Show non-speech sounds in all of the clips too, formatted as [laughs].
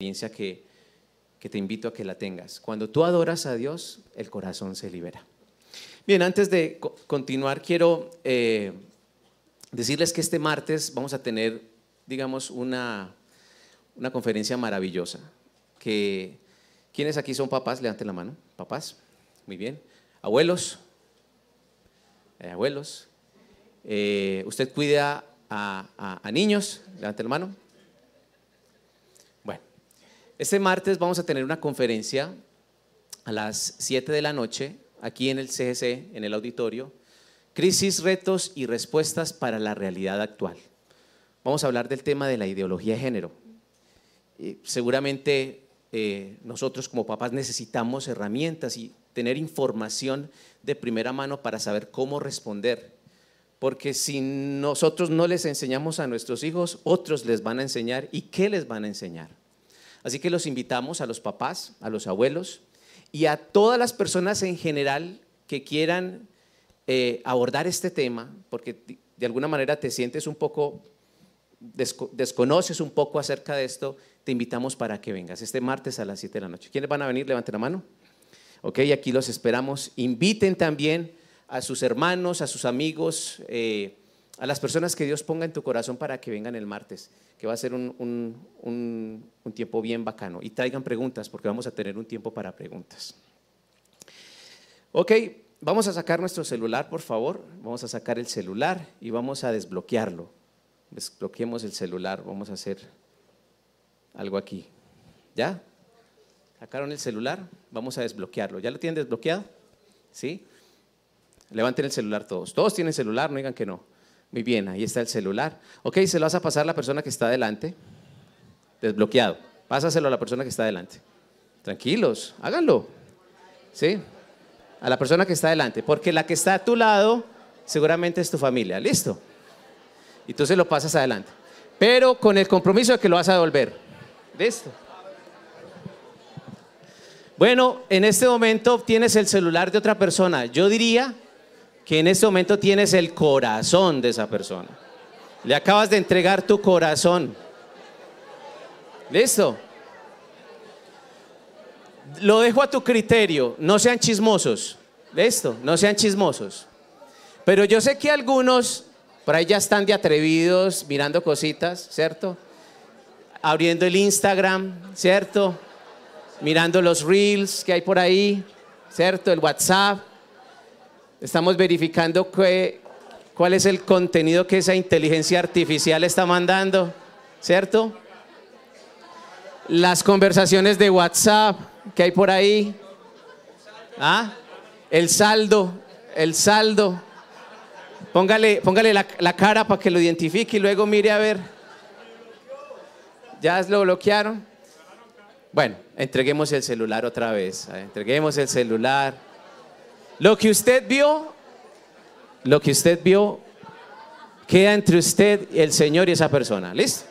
experiencia que, que te invito a que la tengas. Cuando tú adoras a Dios, el corazón se libera. Bien, antes de continuar, quiero eh, decirles que este martes vamos a tener, digamos, una, una conferencia maravillosa. Que, ¿Quiénes aquí son papás? Levanten la mano. Papás, muy bien. Abuelos, eh, abuelos. Eh, ¿Usted cuida a, a niños? Levanten la mano. Este martes vamos a tener una conferencia a las 7 de la noche aquí en el CGC, en el auditorio, crisis, retos y respuestas para la realidad actual. Vamos a hablar del tema de la ideología de género. seguramente eh, nosotros como papás necesitamos herramientas y tener información de primera mano para saber cómo responder. Porque si nosotros no les enseñamos a nuestros hijos, otros les van a enseñar. ¿Y qué les van a enseñar? Así que los invitamos a los papás, a los abuelos y a todas las personas en general que quieran eh, abordar este tema, porque de alguna manera te sientes un poco, desconoces un poco acerca de esto, te invitamos para que vengas este martes a las 7 de la noche. ¿Quiénes van a venir? Levanten la mano. Ok, aquí los esperamos. Inviten también a sus hermanos, a sus amigos, eh, a las personas que Dios ponga en tu corazón para que vengan el martes, que va a ser un, un, tiempo bien bacano. Y traigan preguntas, porque vamos a tener un tiempo para preguntas. Ok, vamos a sacar nuestro celular, por favor. Vamos a sacar el celular y vamos a desbloquearlo. Desbloqueemos el celular, vamos a hacer algo aquí. ¿Ya? ¿Sacaron el celular? Vamos a desbloquearlo. ¿Ya lo tienen desbloqueado? ¿Sí? Levanten el celular todos. Todos tienen celular, no digan que no. Muy bien, ahí está el celular. Ok, se lo vas a pasar a la persona que está adelante. Desbloqueado. Pásaselo a la persona que está adelante. Tranquilos, háganlo. ¿Sí? A la persona que está adelante. Porque la que está a tu lado seguramente es tu familia. ¿Listo? Y tú se lo pasas adelante. Pero con el compromiso de que lo vas a devolver. ¿Listo? Bueno, en este momento tienes el celular de otra persona. Yo diría que en este momento tienes el corazón de esa persona. Le acabas de entregar tu corazón. ¿Listo? Lo dejo a tu criterio. No sean chismosos. ¿Listo? No sean chismosos. Pero yo sé que algunos por ahí ya están de atrevidos mirando cositas, ¿cierto? Abriendo el Instagram, ¿cierto? Mirando los reels que hay por ahí, ¿cierto? El WhatsApp. Estamos verificando cuál es el contenido que esa inteligencia artificial está mandando, ¿cierto? Las conversaciones de WhatsApp que hay por ahí. ¿Ah? El saldo, el saldo. Póngale, póngale la, la cara para que lo identifique y luego mire a ver. ¿Ya lo bloquearon? Bueno, entreguemos el celular otra vez. Entreguemos el celular. Lo que usted vio, lo que usted vio, queda entre usted, el Señor y esa persona. ¿Listo?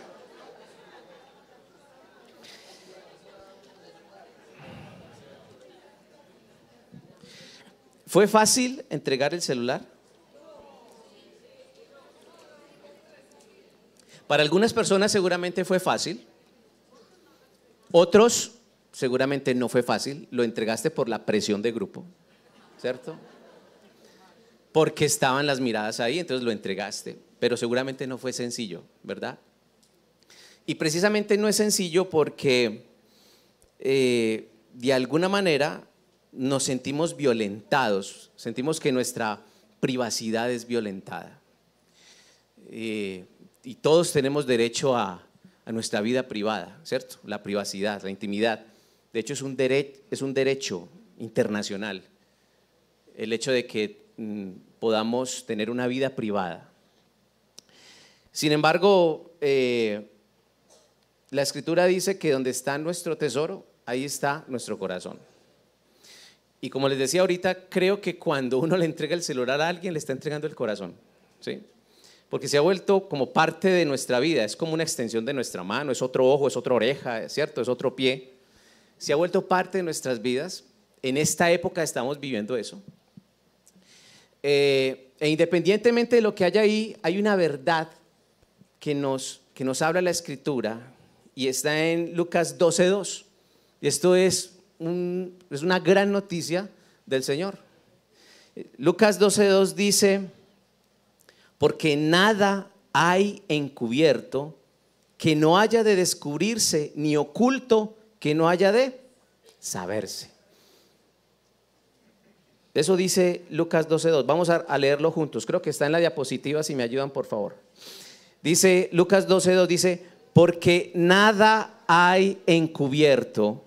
¿Fue fácil entregar el celular? Para algunas personas seguramente fue fácil. Otros seguramente no fue fácil. Lo entregaste por la presión de grupo. ¿Cierto? Porque estaban las miradas ahí, entonces lo entregaste, pero seguramente no fue sencillo, ¿verdad? Y precisamente no es sencillo porque eh, de alguna manera nos sentimos violentados, sentimos que nuestra privacidad es violentada. Eh, y todos tenemos derecho a, nuestra vida privada, ¿cierto? La privacidad, la intimidad. De hecho, es un, es un derecho internacional el hecho de que mm, podamos tener una vida privada. Sin embargo, eh, la escritura dice que donde está nuestro tesoro, ahí está nuestro corazón. Y como les decía ahorita, creo que cuando uno le entrega el celular a alguien, le está entregando el corazón. ¿sí? Porque se ha vuelto como parte de nuestra vida, es como una extensión de nuestra mano, es otro ojo, es otra oreja, ¿cierto? Es otro pie. Se ha vuelto parte de nuestras vidas. En esta época estamos viviendo eso. Eh, e independientemente de lo que haya ahí, hay una verdad que nos, que nos habla la escritura y está en Lucas 12.2. Y esto es, es una gran noticia del Señor. Lucas 12.2 dice, porque nada hay encubierto que no haya de descubrirse, ni oculto que no haya de saberse. Eso dice Lucas 12.2. Vamos a, leerlo juntos. Creo que está en la diapositiva, si me ayudan, por favor. Dice Lucas 12.2, dice, porque nada hay encubierto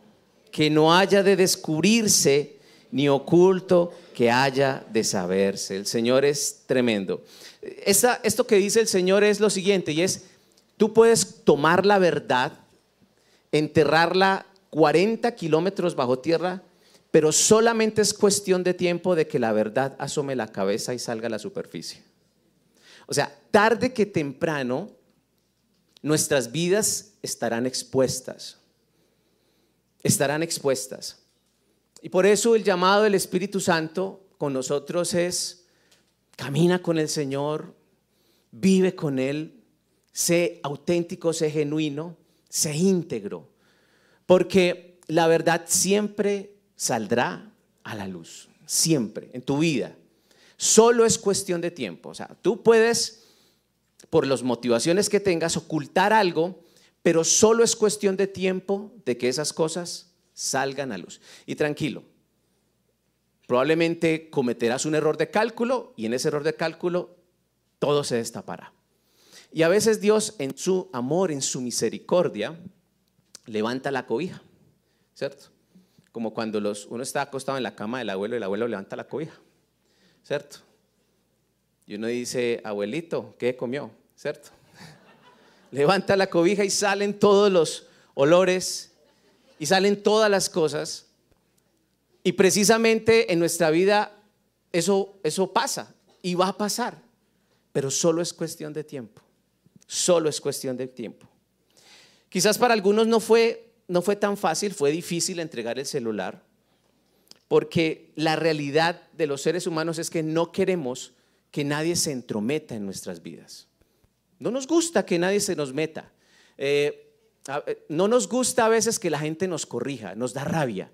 que no haya de descubrirse, ni oculto que haya de saberse. El Señor es tremendo. esto que dice el Señor es lo siguiente, y es, tú puedes tomar la verdad, enterrarla 40 kilómetros bajo tierra, pero solamente es cuestión de tiempo de que la verdad asome la cabeza y salga a la superficie. O sea, tarde que temprano, nuestras vidas estarán expuestas. Estarán expuestas. Y por eso el llamado del Espíritu Santo con nosotros es, camina con el Señor, vive con Él, sé auténtico, sé genuino, sé íntegro, porque la verdad siempre saldrá a la luz, siempre, en tu vida. Solo es cuestión de tiempo. O sea, tú puedes, por las motivaciones que tengas, ocultar algo, pero solo es cuestión de tiempo de que esas cosas salgan a luz. Y tranquilo, probablemente cometerás un error de cálculo y en ese error de cálculo todo se destapará. Y a veces Dios en su amor, en su misericordia, levanta la cobija, ¿cierto? Como cuando uno está acostado en la cama del abuelo y el abuelo levanta la cobija, ¿cierto? Y uno dice, abuelito, ¿qué comió? ¿Cierto? [laughs] levanta la cobija y salen todos los olores y salen todas las cosas. Y precisamente en nuestra vida eso, eso pasa y va a pasar, pero solo es cuestión de tiempo. Solo es cuestión de tiempo. Quizás para algunos no fue, no fue tan fácil, fue difícil entregar el celular, porque la realidad de los seres humanos es que no queremos que nadie se entrometa en nuestras vidas. No nos gusta que nadie se nos meta. Eh, eh, no nos gusta a veces que la gente nos corrija, nos da rabia.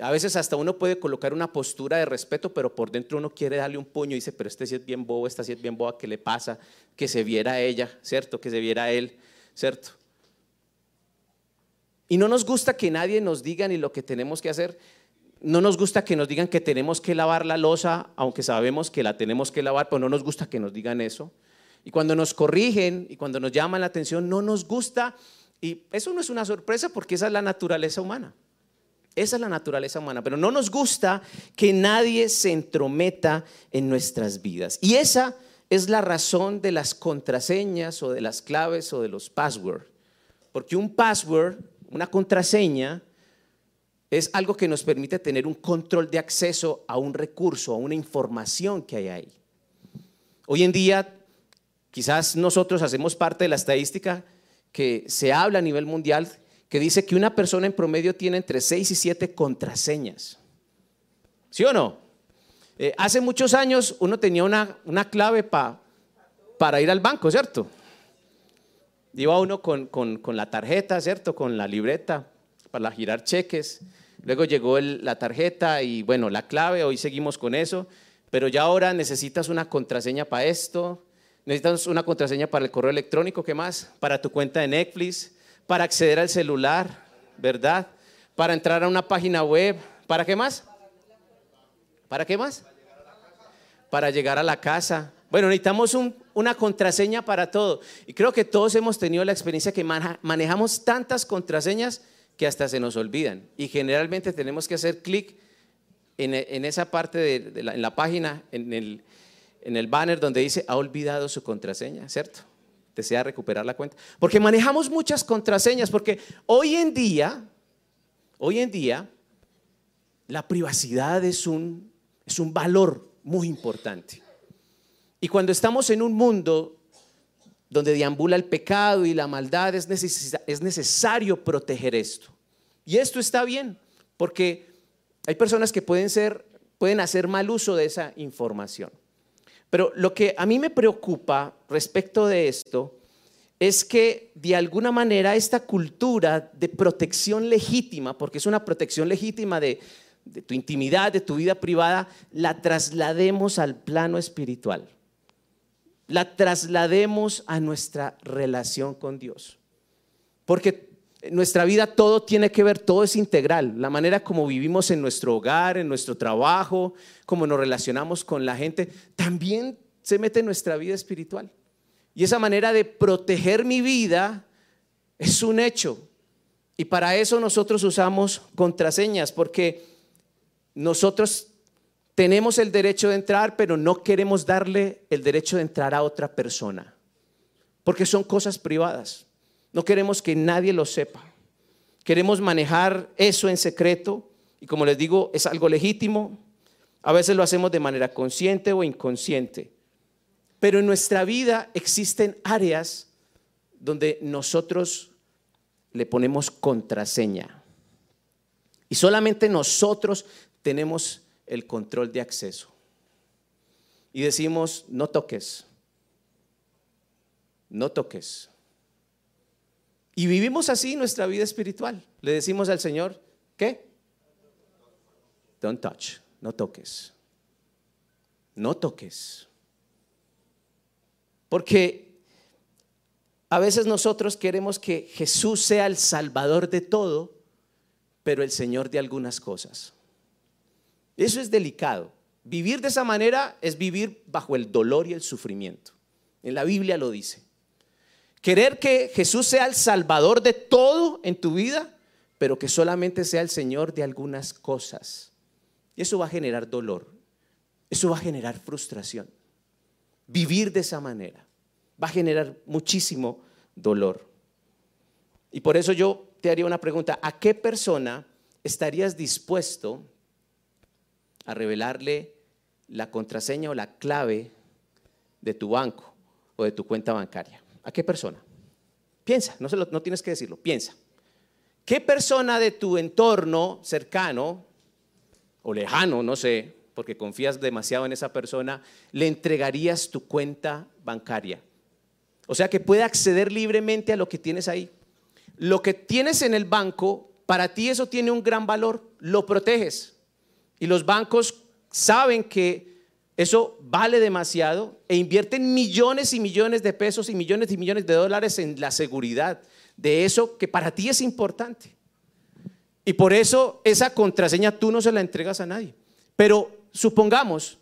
A veces hasta uno puede colocar una postura de respeto, pero por dentro uno quiere darle un puño y dice, pero este sí es bien bobo, esta sí es bien boba, ¿qué le pasa? Que se viera ella, ¿cierto? Que se viera él, ¿cierto? Y no nos gusta que nadie nos diga ni lo que tenemos que hacer. No nos gusta que nos digan que tenemos que lavar la losa, aunque sabemos que la tenemos que lavar, pero no nos gusta que nos digan eso. Y cuando nos corrigen y cuando nos llaman la atención, no nos gusta y eso no es una sorpresa porque esa es la naturaleza humana. Esa es la naturaleza humana, pero no nos gusta que nadie se entrometa en nuestras vidas. Y esa es la razón de las contraseñas o de las claves o de los passwords. Porque un password, una contraseña, es algo que nos permite tener un control de acceso a un recurso, a una información que hay ahí. Hoy en día, quizás nosotros hacemos parte de la estadística que se habla a nivel mundial que dice que una persona en promedio tiene entre 6 y 7 contraseñas. ¿Sí o no? Eh, hace muchos años uno tenía una, una clave para ir al banco, ¿cierto? Iba uno con, la tarjeta, ¿cierto? Con la libreta para girar cheques. Luego llegó la tarjeta y bueno, la clave, hoy seguimos con eso, pero ya ahora necesitas una contraseña para esto, Necesitas una contraseña para el correo electrónico, ¿qué más? Para tu cuenta de Netflix, para acceder al celular, ¿verdad? Para entrar a una página web, ¿para qué más? ¿Para qué más? Para llegar a la casa. Bueno, necesitamos una contraseña para todo. Y creo que todos hemos tenido la experiencia que manejamos tantas contraseñas que hasta se nos olvidan. Y generalmente tenemos que hacer clic en, esa parte de, la, página, en el, banner donde dice ha olvidado su contraseña, ¿cierto? Desea recuperar la cuenta. Porque manejamos muchas contraseñas, porque hoy en día, hoy en día, la privacidad es un valor muy importante. Y cuando estamos en un mundo donde deambula el pecado y la maldad, es, es necesario proteger esto. Y esto está bien, porque hay personas que pueden, ser, pueden hacer mal uso de esa información. Pero lo que a mí me preocupa respecto de esto es que de alguna manera esta cultura de protección legítima, porque es una protección legítima de, de tu intimidad, de tu vida privada, la traslademos al plano espiritual. La traslademos a nuestra relación con Dios. Porque en nuestra vida todo tiene que ver, todo es integral. La manera como vivimos en nuestro hogar, en nuestro trabajo, cómo nos relacionamos con la gente, también se mete en nuestra vida espiritual. Y esa manera de proteger mi vida es un hecho. Y para eso nosotros usamos contraseñas, porque nosotros tenemos el derecho de entrar, pero no queremos darle el derecho de entrar a otra persona, porque son cosas privadas. No queremos que nadie lo sepa. Queremos manejar eso en secreto y como les digo, es algo legítimo. A veces lo hacemos de manera consciente o inconsciente. Pero en nuestra vida existen áreas donde nosotros le ponemos contraseña. Y solamente nosotros tenemos el control de acceso. Y decimos, no toques, no toques. Y vivimos así nuestra vida espiritual. Le decimos al Señor, ¿qué? Don't touch, no toques. No toques. Porque a veces nosotros queremos que Jesús sea el salvador de todo, pero el Señor de algunas cosas. Eso es delicado. Vivir de esa manera es vivir bajo el dolor y el sufrimiento. En la Biblia lo dice. Querer que Jesús sea el salvador de todo en tu vida, pero que solamente sea el Señor de algunas cosas. Y eso va a generar dolor. Eso va a generar frustración. Vivir de esa manera va a generar muchísimo dolor. Y por eso yo te haría una pregunta. ¿A qué persona estarías dispuesto a revelarle la contraseña o la clave de tu banco o de tu cuenta bancaria? ¿A qué persona? Piensa, no, no tienes que decirlo, piensa. ¿Qué persona de tu entorno cercano o lejano, no sé, porque confías demasiado en esa persona, le entregarías tu cuenta bancaria? O sea, que puede acceder libremente a lo que tienes ahí. Lo que tienes en el banco, para ti eso tiene un gran valor, lo proteges. Y los bancos saben que eso vale demasiado e invierten millones y millones de pesos y millones y millones de dólares en la seguridad de eso que para ti es importante. Y por eso esa contraseña tú no se la entregas a nadie. Pero supongamos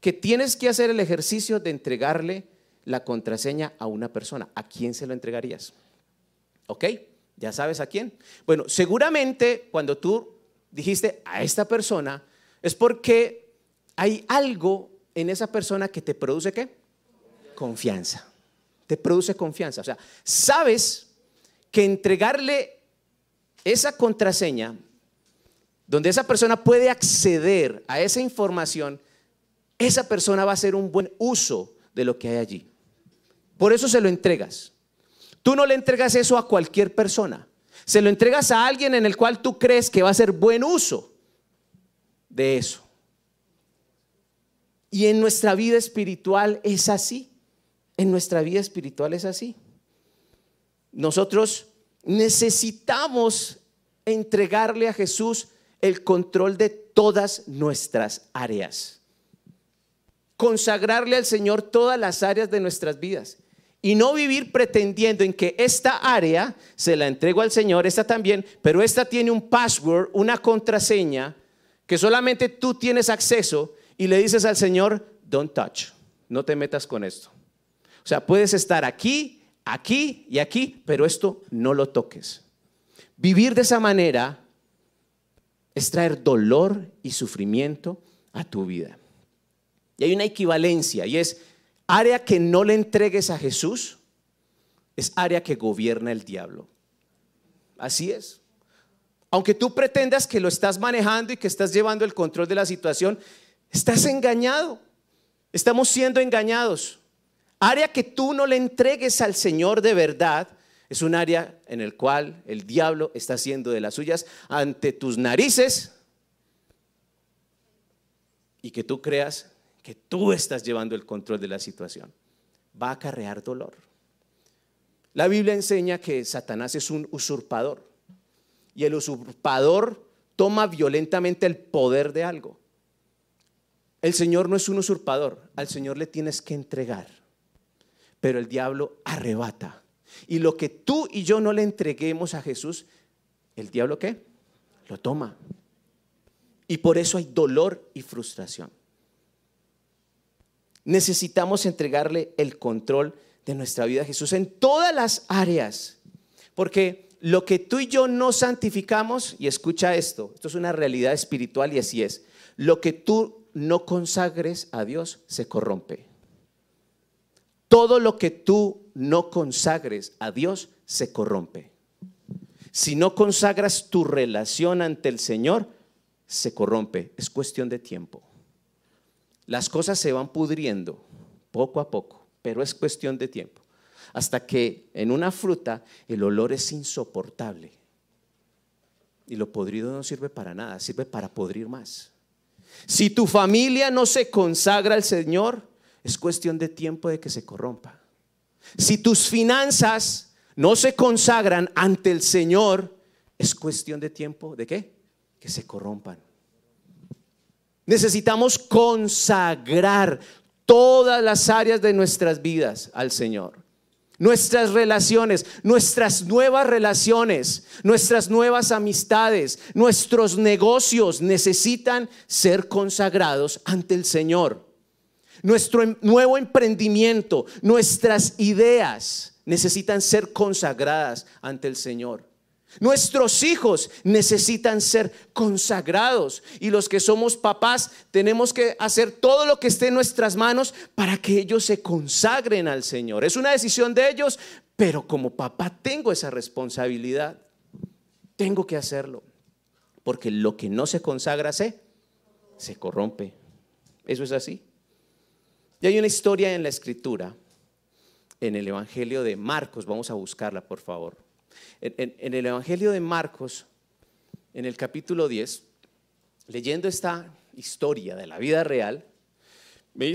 que tienes que hacer el ejercicio de entregarle la contraseña a una persona. ¿A quién se lo entregarías? ¿Ok? ¿Ya sabes a quién? Bueno, seguramente cuando tú dijiste a esta persona es porque hay algo en esa persona que te produce qué? Confianza. Te produce confianza. O sea, sabes que entregarle esa contraseña, donde esa persona puede acceder a esa información, esa persona va a hacer un buen uso de lo que hay allí. Por eso se lo entregas. Tú no le entregas eso a cualquier persona. Se lo entregas a alguien en el cual tú crees que va a hacer buen uso de eso. Y en nuestra vida espiritual es así. En nuestra vida espiritual es así. Nosotros necesitamos entregarle a Jesús el control de todas nuestras áreas. Consagrarle al Señor todas las áreas de nuestras vidas. Y no vivir pretendiendo en que esta área se la entrego al Señor, esta también, pero esta tiene un password, una contraseña, que solamente tú tienes acceso y le dices al Señor, don't touch, no te metas con esto. O sea, puedes estar aquí, aquí y aquí, pero esto no lo toques. Vivir de esa manera es traer dolor y sufrimiento a tu vida. Y hay una equivalencia y es área que no le entregues a Jesús, es área que gobierna el diablo. Así es. Aunque tú pretendas que lo estás manejando y que estás llevando el control de la situación, Estás engañado. Estamos siendo engañados. Área que tú no le entregues al Señor de verdad es un área en el cual el diablo está haciendo de las suyas ante tus narices y que tú creas que tú estás llevando el control de la situación. Va a acarrear dolor. La Biblia enseña que Satanás es un usurpador y el usurpador toma violentamente el poder de algo. El Señor no es un usurpador, al Señor le tienes que entregar, pero el diablo arrebata. Y lo que tú y yo no le entreguemos a Jesús, ¿el diablo qué? Lo toma. Y por eso hay dolor y frustración. Necesitamos entregarle el control de nuestra vida a Jesús en todas las áreas. Porque lo que tú y yo no santificamos, y escucha esto, esto es una realidad espiritual y así es, lo que tú no consagres a Dios se corrompe. Todo lo que tú no consagres a Dios se corrompe. Si no consagras tu relación ante el Señor, se corrompe. Es cuestión de tiempo. Las cosas se van pudriendo poco a poco, pero es cuestión de tiempo. Hasta que en una fruta el olor es insoportable. Y lo podrido no sirve para nada, sirve para podrir más. Si tu familia no se consagra al Señor, es cuestión de tiempo de que se corrompa. Si tus finanzas no se consagran ante el Señor, es cuestión de tiempo de qué? Que se corrompan. Necesitamos consagrar todas las áreas de nuestras vidas al Señor. Nuestras relaciones, nuestras nuevas relaciones, nuestras nuevas amistades, nuestros negocios necesitan ser consagrados ante el Señor. Nuestro em, nuevo emprendimiento, nuestras ideas necesitan ser consagradas ante el Señor. Nuestros hijos necesitan ser consagrados y los que somos papás tenemos que hacer todo lo que esté en nuestras manos para que ellos se consagren al Señor. Es una decisión de ellos, pero como papá tengo esa responsabilidad. Tengo que hacerlo, porque lo que no se consagra se, se corrompe. Eso es así. Y hay una historia en la escritura, en el Evangelio de Marcos, vamos a buscarla por favor en, el Evangelio de Marcos, en el capítulo 10, leyendo esta historia de la vida real, me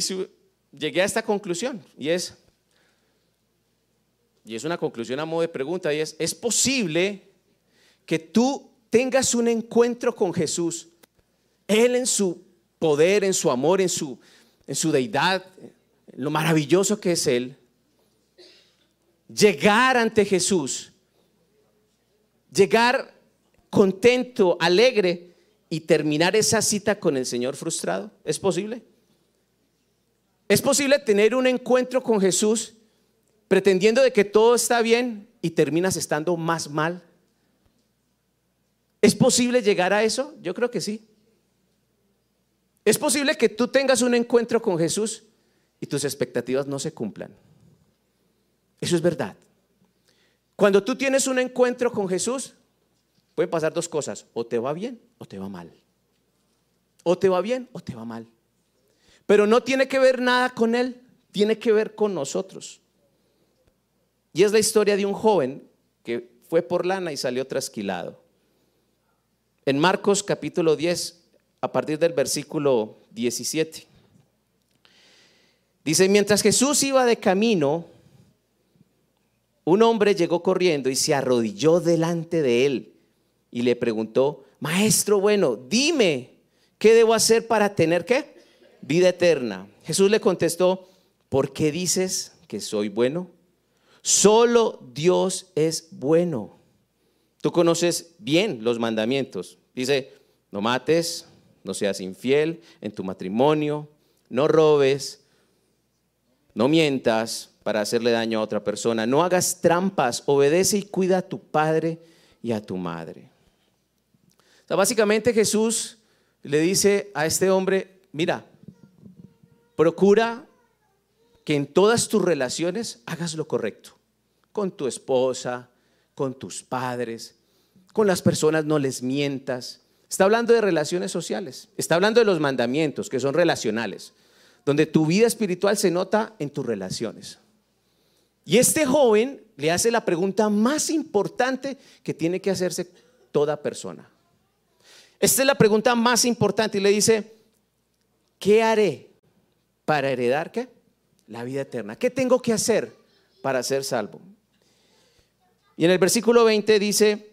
llegué a esta conclusión y es, y es una conclusión a modo de pregunta, y es, ¿es posible que tú tengas un encuentro con Jesús, Él en su poder, en su amor, en su, en su deidad, lo maravilloso que es Él, llegar ante Jesús llegar contento, alegre y terminar esa cita con el Señor frustrado? ¿Es posible? ¿Es posible tener un encuentro con Jesús pretendiendo de que todo está bien y terminas estando más mal? ¿Es posible llegar a eso? Yo creo que sí. ¿Es posible que tú tengas un encuentro con Jesús y tus expectativas no se cumplan? Eso es verdad. Cuando tú tienes un encuentro con Jesús, pueden pasar dos cosas, o te va bien o te va mal. O te va bien o te va mal. Pero no tiene que ver nada con Él, tiene que ver con nosotros. Y es la historia de un joven que fue por lana y salió trasquilado. En Marcos capítulo 10, a partir del versículo 17. Dice, mientras Jesús iba de camino, un hombre llegó corriendo y se arrodilló delante de él y le preguntó, Maestro bueno, dime, ¿qué debo hacer para tener qué? Vida eterna. Jesús le contestó, ¿por qué dices que soy bueno? Solo Dios es bueno. Tú conoces bien los mandamientos. Dice, no mates, no seas infiel en tu matrimonio, no robes, no mientas, para hacerle daño a otra persona. No hagas trampas, obedece y cuida a tu padre y a tu madre. básicamente Jesús le dice a este hombre, mira, procura que en todas tus relaciones hagas lo correcto. Con tu esposa, con tus padres, con las personas no les mientas. Está hablando de relaciones sociales, está hablando de los mandamientos que son relacionales, donde tu vida espiritual se nota en tus relaciones. Y este joven le hace la pregunta más importante que tiene que hacerse toda persona. Esta es la pregunta más importante y le dice, ¿qué haré para heredar qué? La vida eterna. ¿Qué tengo que hacer para ser salvo? Y en el versículo 20 dice,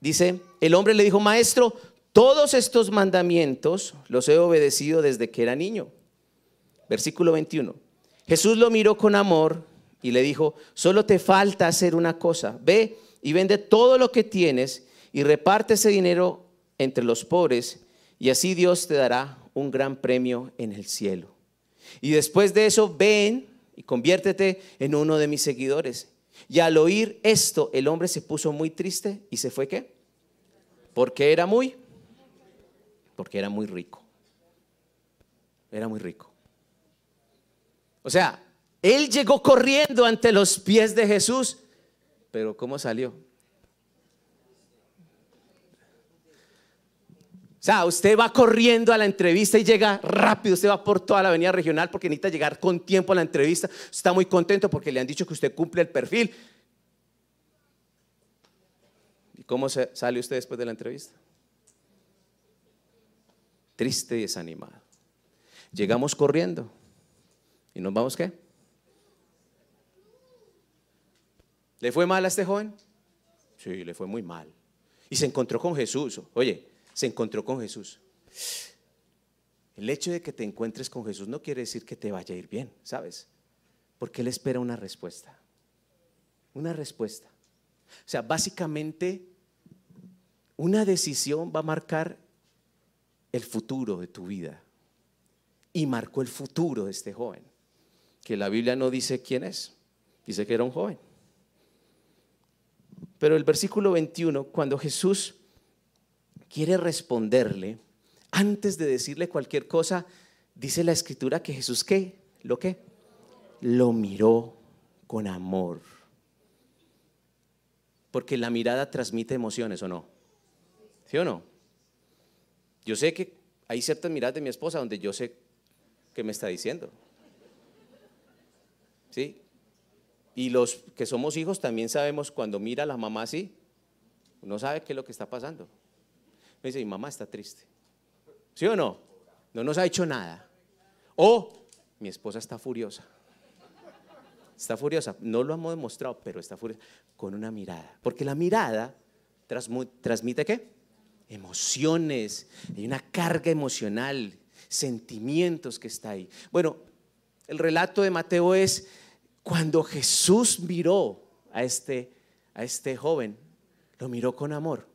dice, el hombre le dijo, maestro, todos estos mandamientos los he obedecido desde que era niño. Versículo 21. Jesús lo miró con amor y le dijo, solo te falta hacer una cosa, ve y vende todo lo que tienes y reparte ese dinero entre los pobres y así Dios te dará un gran premio en el cielo. Y después de eso, ven y conviértete en uno de mis seguidores. Y al oír esto, el hombre se puso muy triste y se fue qué? Porque era muy, porque era muy rico. Era muy rico. O sea, él llegó corriendo ante los pies de Jesús, pero ¿cómo salió? O sea, usted va corriendo a la entrevista y llega rápido, usted va por toda la avenida regional porque necesita llegar con tiempo a la entrevista. Está muy contento porque le han dicho que usted cumple el perfil. ¿Y cómo sale usted después de la entrevista? Triste y desanimado. Llegamos corriendo y nos vamos qué? ¿Le fue mal a este joven? Sí, le fue muy mal. Y se encontró con Jesús. Oye, se encontró con Jesús. El hecho de que te encuentres con Jesús no quiere decir que te vaya a ir bien, ¿sabes? Porque Él espera una respuesta. Una respuesta. O sea, básicamente, una decisión va a marcar el futuro de tu vida. Y marcó el futuro de este joven. Que la Biblia no dice quién es. Dice que era un joven. Pero el versículo 21, cuando Jesús quiere responderle, antes de decirle cualquier cosa, dice la escritura que Jesús qué, lo que, lo miró con amor. Porque la mirada transmite emociones o no. ¿Sí o no? Yo sé que hay ciertas miradas de mi esposa donde yo sé qué me está diciendo. ¿Sí? Y los que somos hijos también sabemos cuando mira a la mamá así, uno sabe qué es lo que está pasando. Me dice, mi mamá está triste. ¿Sí o no? No nos ha hecho nada. O mi esposa está furiosa. Está furiosa. No lo hemos demostrado, pero está furiosa. Con una mirada. Porque la mirada transmite qué? Emociones. Hay una carga emocional, sentimientos que está ahí. Bueno, el relato de Mateo es cuando Jesús miró a este, a este joven, lo miró con amor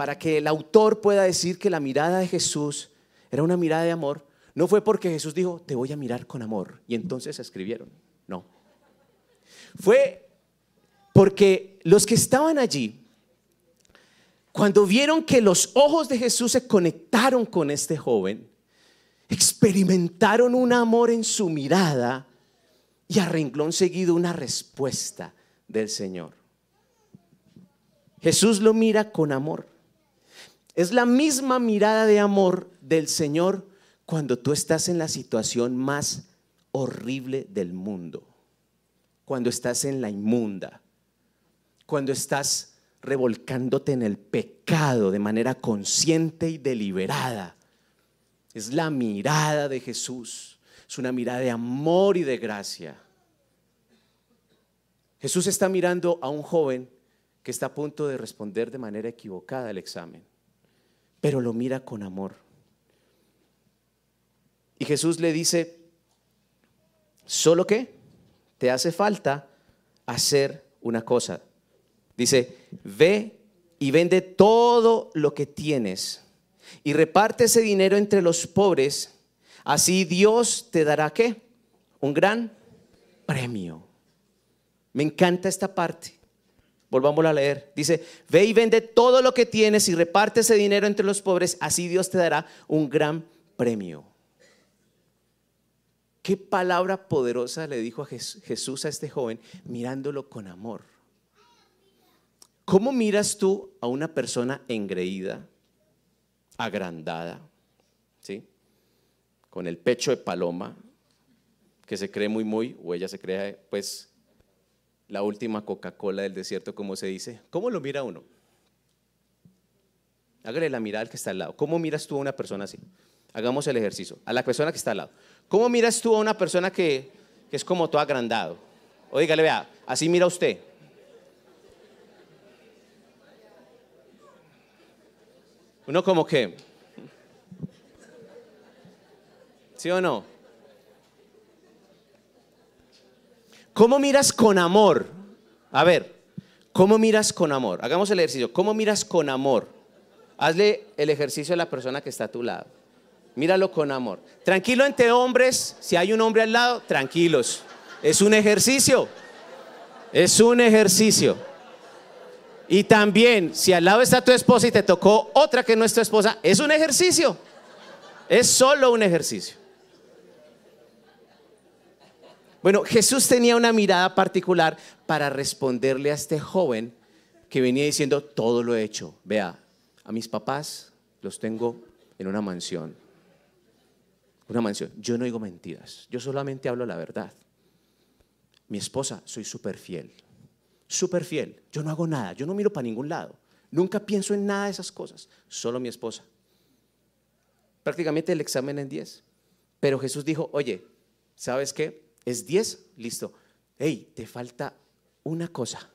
para que el autor pueda decir que la mirada de Jesús era una mirada de amor, no fue porque Jesús dijo, te voy a mirar con amor, y entonces escribieron. No. Fue porque los que estaban allí, cuando vieron que los ojos de Jesús se conectaron con este joven, experimentaron un amor en su mirada y a renglón seguido una respuesta del Señor. Jesús lo mira con amor. Es la misma mirada de amor del Señor cuando tú estás en la situación más horrible del mundo, cuando estás en la inmunda, cuando estás revolcándote en el pecado de manera consciente y deliberada. Es la mirada de Jesús, es una mirada de amor y de gracia. Jesús está mirando a un joven que está a punto de responder de manera equivocada al examen pero lo mira con amor. Y Jesús le dice, solo que te hace falta hacer una cosa. Dice, ve y vende todo lo que tienes y reparte ese dinero entre los pobres, así Dios te dará qué? Un gran premio. Me encanta esta parte. Volvamos a leer. Dice, ve y vende todo lo que tienes y reparte ese dinero entre los pobres, así Dios te dará un gran premio. Qué palabra poderosa le dijo a Jesús a este joven mirándolo con amor. ¿Cómo miras tú a una persona engreída, agrandada con el pecho de paloma, que se cree muy, muy, o ella se cree, pues, la última Coca-Cola del desierto, como se dice. ¿Cómo lo mira uno? Hágale la mirada al que está al lado. ¿Cómo miras tú a una persona así? Hagamos el ejercicio. A la persona que está al lado. ¿Cómo miras tú a una persona que, es como todo agrandado? O dígale, vea, así mira usted. Uno como que, ¿sí o no? ¿Cómo miras con amor? A ver, ¿cómo miras con amor? Hagamos el ejercicio. ¿Cómo miras con amor? Hazle el ejercicio a la persona que está a tu lado. Míralo con amor. Tranquilo entre hombres, si hay un hombre al lado, tranquilos. Es un ejercicio. Es un ejercicio. Y también, si al lado está tu esposa y te tocó otra que no es tu esposa, es un ejercicio. Es solo un ejercicio. Bueno, Jesús tenía una mirada particular para responderle a este joven que venía diciendo, todo lo he hecho. Vea, a mis papás los tengo en una mansión. Una mansión. Yo no digo mentiras, yo solamente hablo la verdad. Mi esposa, soy súper fiel, súper fiel. Yo no hago nada, yo no miro para ningún lado. Nunca pienso en nada de esas cosas, solo mi esposa. Prácticamente el examen en 10. Pero Jesús dijo, oye, ¿sabes qué? Es 10, listo. Hey, te falta una cosa.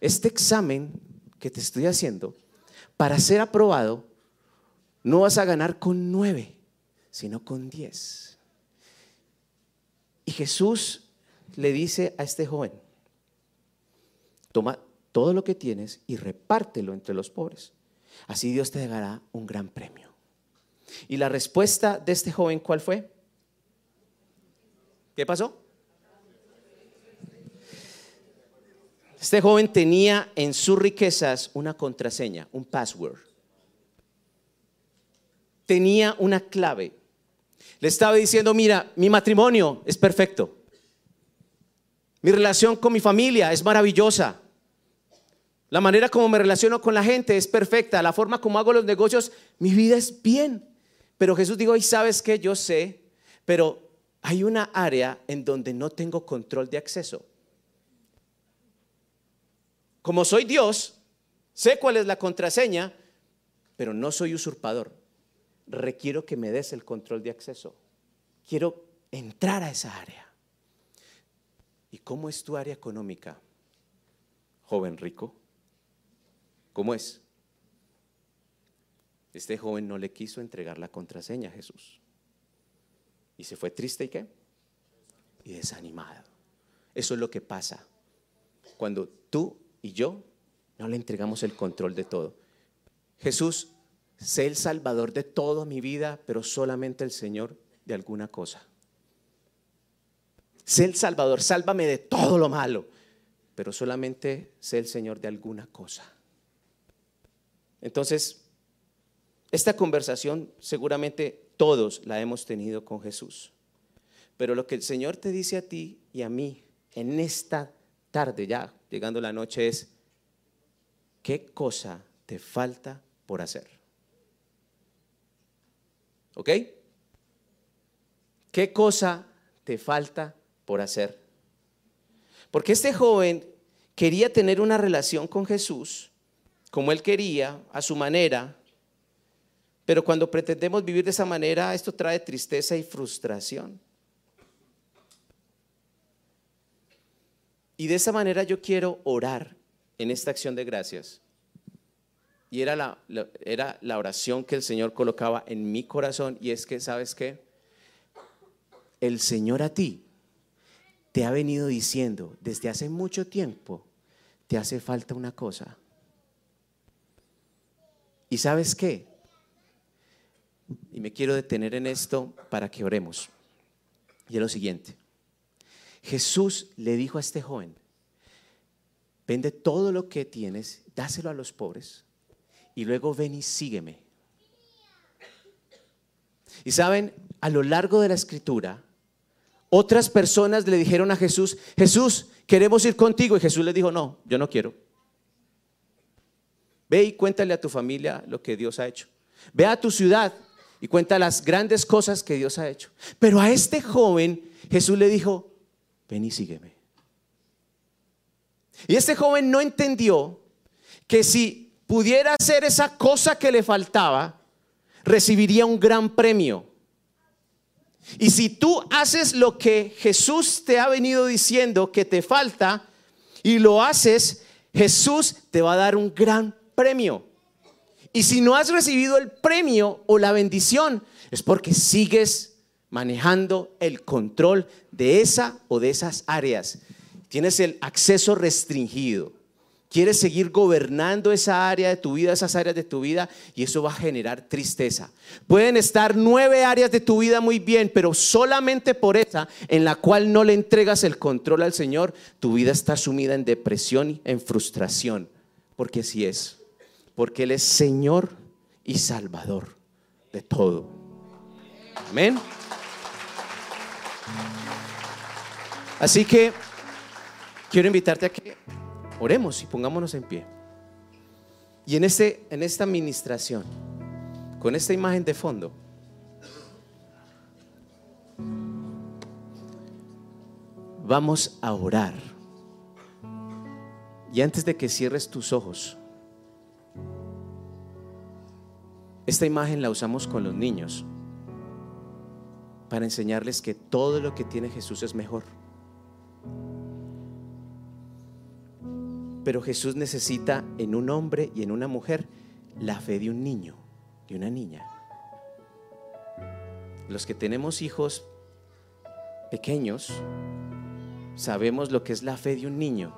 Este examen que te estoy haciendo, para ser aprobado, no vas a ganar con 9, sino con 10. Y Jesús le dice a este joven, toma todo lo que tienes y repártelo entre los pobres. Así Dios te dará un gran premio. Y la respuesta de este joven, ¿cuál fue? ¿Qué pasó? Este joven tenía en sus riquezas una contraseña, un password. Tenía una clave. Le estaba diciendo, mira, mi matrimonio es perfecto. Mi relación con mi familia es maravillosa. La manera como me relaciono con la gente es perfecta. La forma como hago los negocios, mi vida es bien. Pero Jesús dijo, y sabes que yo sé, pero hay una área en donde no tengo control de acceso. Como soy Dios, sé cuál es la contraseña, pero no soy usurpador. Requiero que me des el control de acceso. Quiero entrar a esa área. ¿Y cómo es tu área económica, joven rico? ¿Cómo es? Este joven no le quiso entregar la contraseña a Jesús. Y se fue triste y qué? Y desanimado. Eso es lo que pasa cuando tú y yo no le entregamos el control de todo. Jesús, sé el salvador de toda mi vida, pero solamente el Señor de alguna cosa. Sé el salvador, sálvame de todo lo malo, pero solamente sé el Señor de alguna cosa. Entonces, esta conversación seguramente todos la hemos tenido con Jesús. Pero lo que el Señor te dice a ti y a mí en esta tarde ya, llegando la noche, es, ¿qué cosa te falta por hacer? ¿Ok? ¿Qué cosa te falta por hacer? Porque este joven quería tener una relación con Jesús como él quería, a su manera, pero cuando pretendemos vivir de esa manera, esto trae tristeza y frustración. Y de esa manera yo quiero orar en esta acción de gracias. Y era la, era la oración que el Señor colocaba en mi corazón. Y es que, ¿sabes qué? El Señor a ti te ha venido diciendo desde hace mucho tiempo, te hace falta una cosa. ¿Y sabes qué? Y me quiero detener en esto para que oremos. Y es lo siguiente. Jesús le dijo a este joven, vende todo lo que tienes, dáselo a los pobres y luego ven y sígueme. Y saben, a lo largo de la escritura, otras personas le dijeron a Jesús, Jesús, queremos ir contigo. Y Jesús le dijo, no, yo no quiero. Ve y cuéntale a tu familia lo que Dios ha hecho. Ve a tu ciudad y cuenta las grandes cosas que Dios ha hecho. Pero a este joven Jesús le dijo, ven y sígueme. Y este joven no entendió que si pudiera hacer esa cosa que le faltaba, recibiría un gran premio. Y si tú haces lo que Jesús te ha venido diciendo que te falta y lo haces, Jesús te va a dar un gran premio. Y si no has recibido el premio o la bendición, es porque sigues manejando el control de esa o de esas áreas. Tienes el acceso restringido. Quieres seguir gobernando esa área de tu vida, esas áreas de tu vida, y eso va a generar tristeza. Pueden estar nueve áreas de tu vida muy bien, pero solamente por esa en la cual no le entregas el control al Señor, tu vida está sumida en depresión y en frustración. Porque así es. Porque Él es Señor y Salvador de todo. Amén. Así que quiero invitarte a que oremos y pongámonos en pie. Y en, este, en esta administración, con esta imagen de fondo, vamos a orar. Y antes de que cierres tus ojos, esta imagen la usamos con los niños para enseñarles que todo lo que tiene Jesús es mejor. Pero Jesús necesita en un hombre y en una mujer la fe de un niño, de una niña. Los que tenemos hijos pequeños, sabemos lo que es la fe de un niño.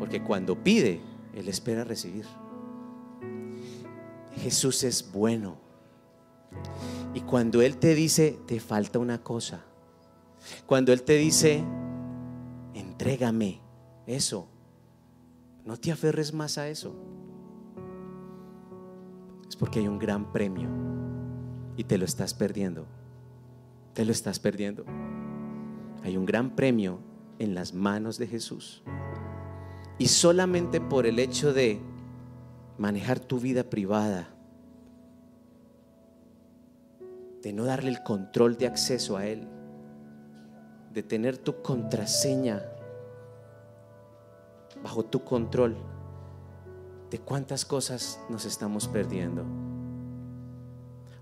Porque cuando pide, Él espera recibir. Jesús es bueno. Y cuando Él te dice, te falta una cosa. Cuando Él te dice, entrégame eso. No te aferres más a eso. Es porque hay un gran premio y te lo estás perdiendo. Te lo estás perdiendo. Hay un gran premio en las manos de Jesús. Y solamente por el hecho de manejar tu vida privada, de no darle el control de acceso a Él, de tener tu contraseña bajo tu control, de cuántas cosas nos estamos perdiendo.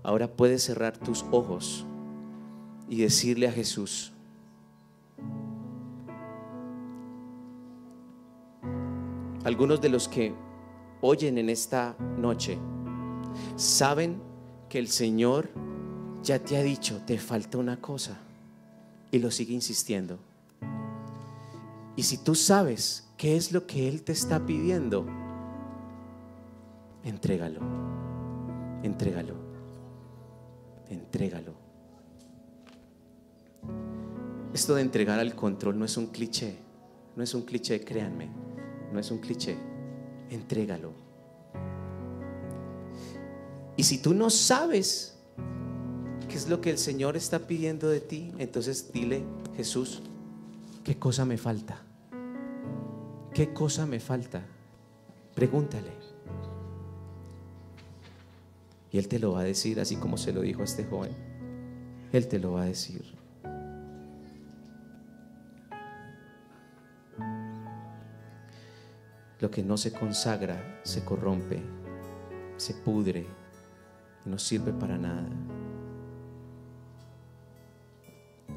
Ahora puedes cerrar tus ojos y decirle a Jesús, algunos de los que oyen en esta noche. Saben que el Señor ya te ha dicho, te falta una cosa, y lo sigue insistiendo. Y si tú sabes qué es lo que Él te está pidiendo, entrégalo, entrégalo, entrégalo. Esto de entregar al control no es un cliché, no es un cliché, créanme, no es un cliché, entrégalo. Y si tú no sabes qué es lo que el Señor está pidiendo de ti, entonces dile, Jesús, ¿qué cosa me falta? ¿Qué cosa me falta? Pregúntale. Y Él te lo va a decir así como se lo dijo a este joven. Él te lo va a decir. Lo que no se consagra se corrompe, se pudre no sirve para nada.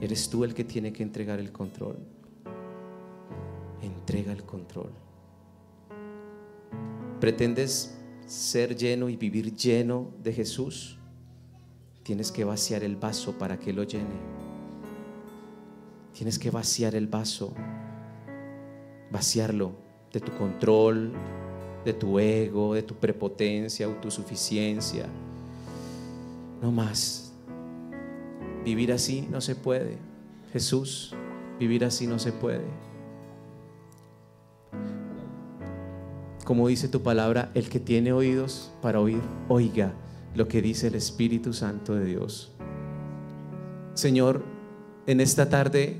Eres tú el que tiene que entregar el control. Entrega el control. ¿Pretendes ser lleno y vivir lleno de Jesús? Tienes que vaciar el vaso para que lo llene. Tienes que vaciar el vaso, vaciarlo de tu control, de tu ego, de tu prepotencia, autosuficiencia. No más. Vivir así no se puede. Jesús, vivir así no se puede. Como dice tu palabra, el que tiene oídos para oír, oiga lo que dice el Espíritu Santo de Dios. Señor, en esta tarde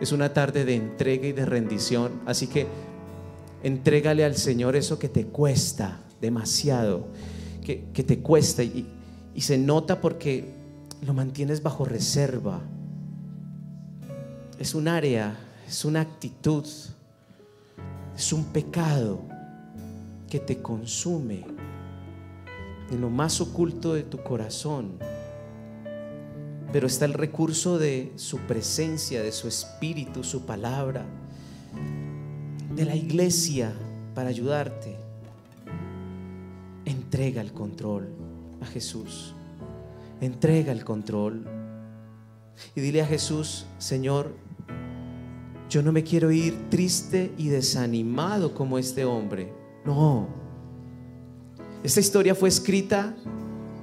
es una tarde de entrega y de rendición, así que entrégale al Señor eso que te cuesta demasiado, que, te cuesta y, y se nota porque lo mantienes bajo reserva. Es un área, es una actitud, es un pecado que te consume en lo más oculto de tu corazón. Pero está el recurso de su presencia, de su espíritu, su palabra, de la iglesia para ayudarte. entrega el control a Jesús. Entrega el control. Y dile a Jesús, Señor, yo no me quiero ir triste y desanimado como este hombre. No. Esta historia fue escrita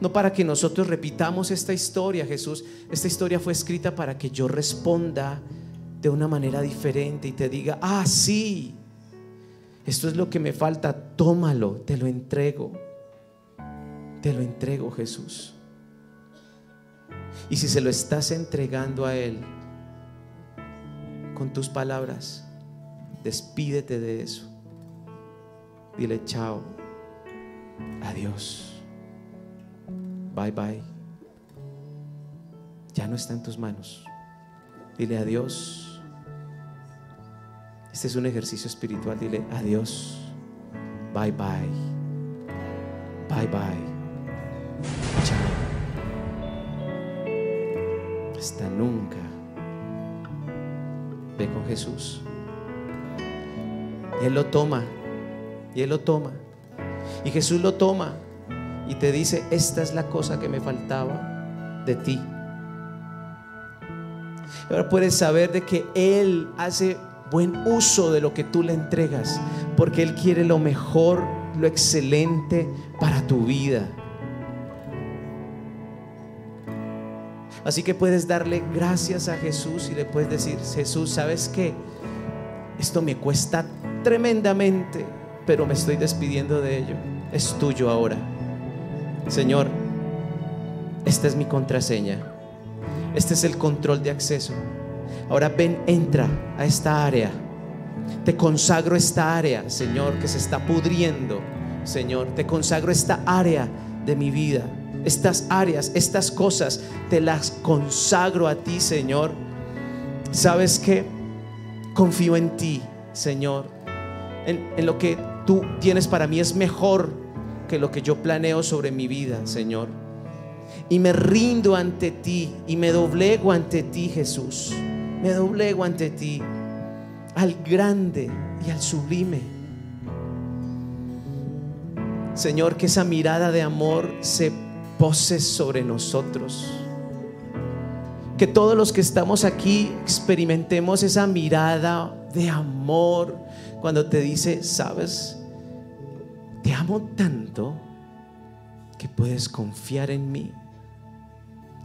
no para que nosotros repitamos esta historia, Jesús. Esta historia fue escrita para que yo responda de una manera diferente y te diga, ah, sí, esto es lo que me falta, tómalo, te lo entrego. Te lo entrego, Jesús. Y si se lo estás entregando a Él con tus palabras, despídete de eso. Dile chao, adiós. Bye bye. Ya no está en tus manos. Dile adiós. Este es un ejercicio espiritual. Dile adiós. Bye bye. Bye bye. Hasta nunca. Ve con Jesús. Y Él lo toma. Y Él lo toma. Y Jesús lo toma y te dice, esta es la cosa que me faltaba de ti. Ahora puedes saber de que Él hace buen uso de lo que tú le entregas, porque Él quiere lo mejor, lo excelente para tu vida. Así que puedes darle gracias a Jesús y le puedes decir, Jesús, ¿sabes qué? Esto me cuesta tremendamente, pero me estoy despidiendo de ello. Es tuyo ahora. Señor, esta es mi contraseña. Este es el control de acceso. Ahora ven, entra a esta área. Te consagro esta área, Señor, que se está pudriendo. Señor, te consagro esta área de mi vida. Estas áreas, estas cosas, te las consagro a ti, Señor. ¿Sabes que Confío en ti, Señor. En, en lo que tú tienes para mí es mejor que lo que yo planeo sobre mi vida, Señor. Y me rindo ante ti y me doblego ante ti, Jesús. Me doblego ante ti, al grande y al sublime. Señor, que esa mirada de amor se pose sobre nosotros. Que todos los que estamos aquí experimentemos esa mirada de amor cuando te dice, sabes, te amo tanto que puedes confiar en mí.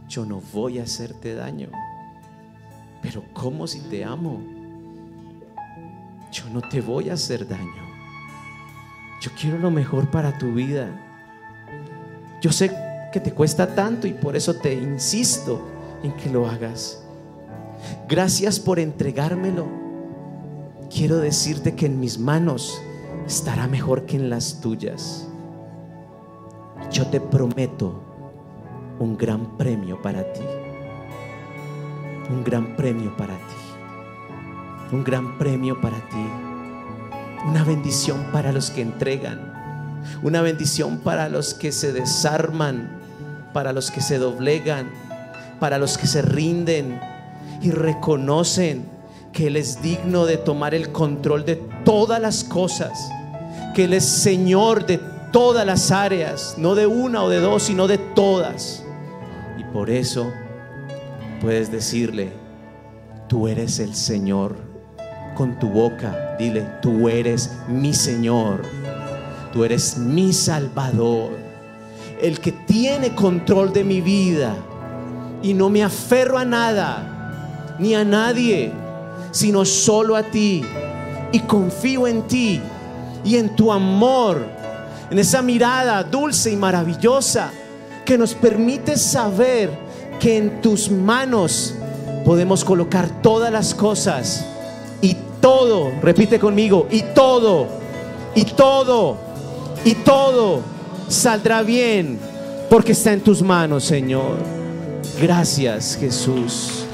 Yo no voy a hacerte daño. Pero ¿cómo si te amo? Yo no te voy a hacer daño. Yo quiero lo mejor para tu vida. Yo sé que te cuesta tanto y por eso te insisto en que lo hagas. Gracias por entregármelo. Quiero decirte que en mis manos estará mejor que en las tuyas. Yo te prometo un gran premio para ti. Un gran premio para ti. Un gran premio para ti. Una bendición para los que entregan. Una bendición para los que se desarman. Para los que se doblegan. Para los que se rinden y reconocen que Él es digno de tomar el control de todas las cosas que Él es Señor de todas las áreas, no de una o de dos, sino de todas. Y por eso puedes decirle, tú eres el Señor. Con tu boca, dile, tú eres mi Señor. Tú eres mi Salvador. El que tiene control de mi vida. Y no me aferro a nada, ni a nadie, sino solo a ti. Y confío en ti y en tu amor, en esa mirada dulce y maravillosa que nos permite saber que en tus manos podemos colocar todas las cosas y todo, repite conmigo, y todo, y todo, y todo saldrá bien porque está en tus manos, Señor. Gracias, Jesús.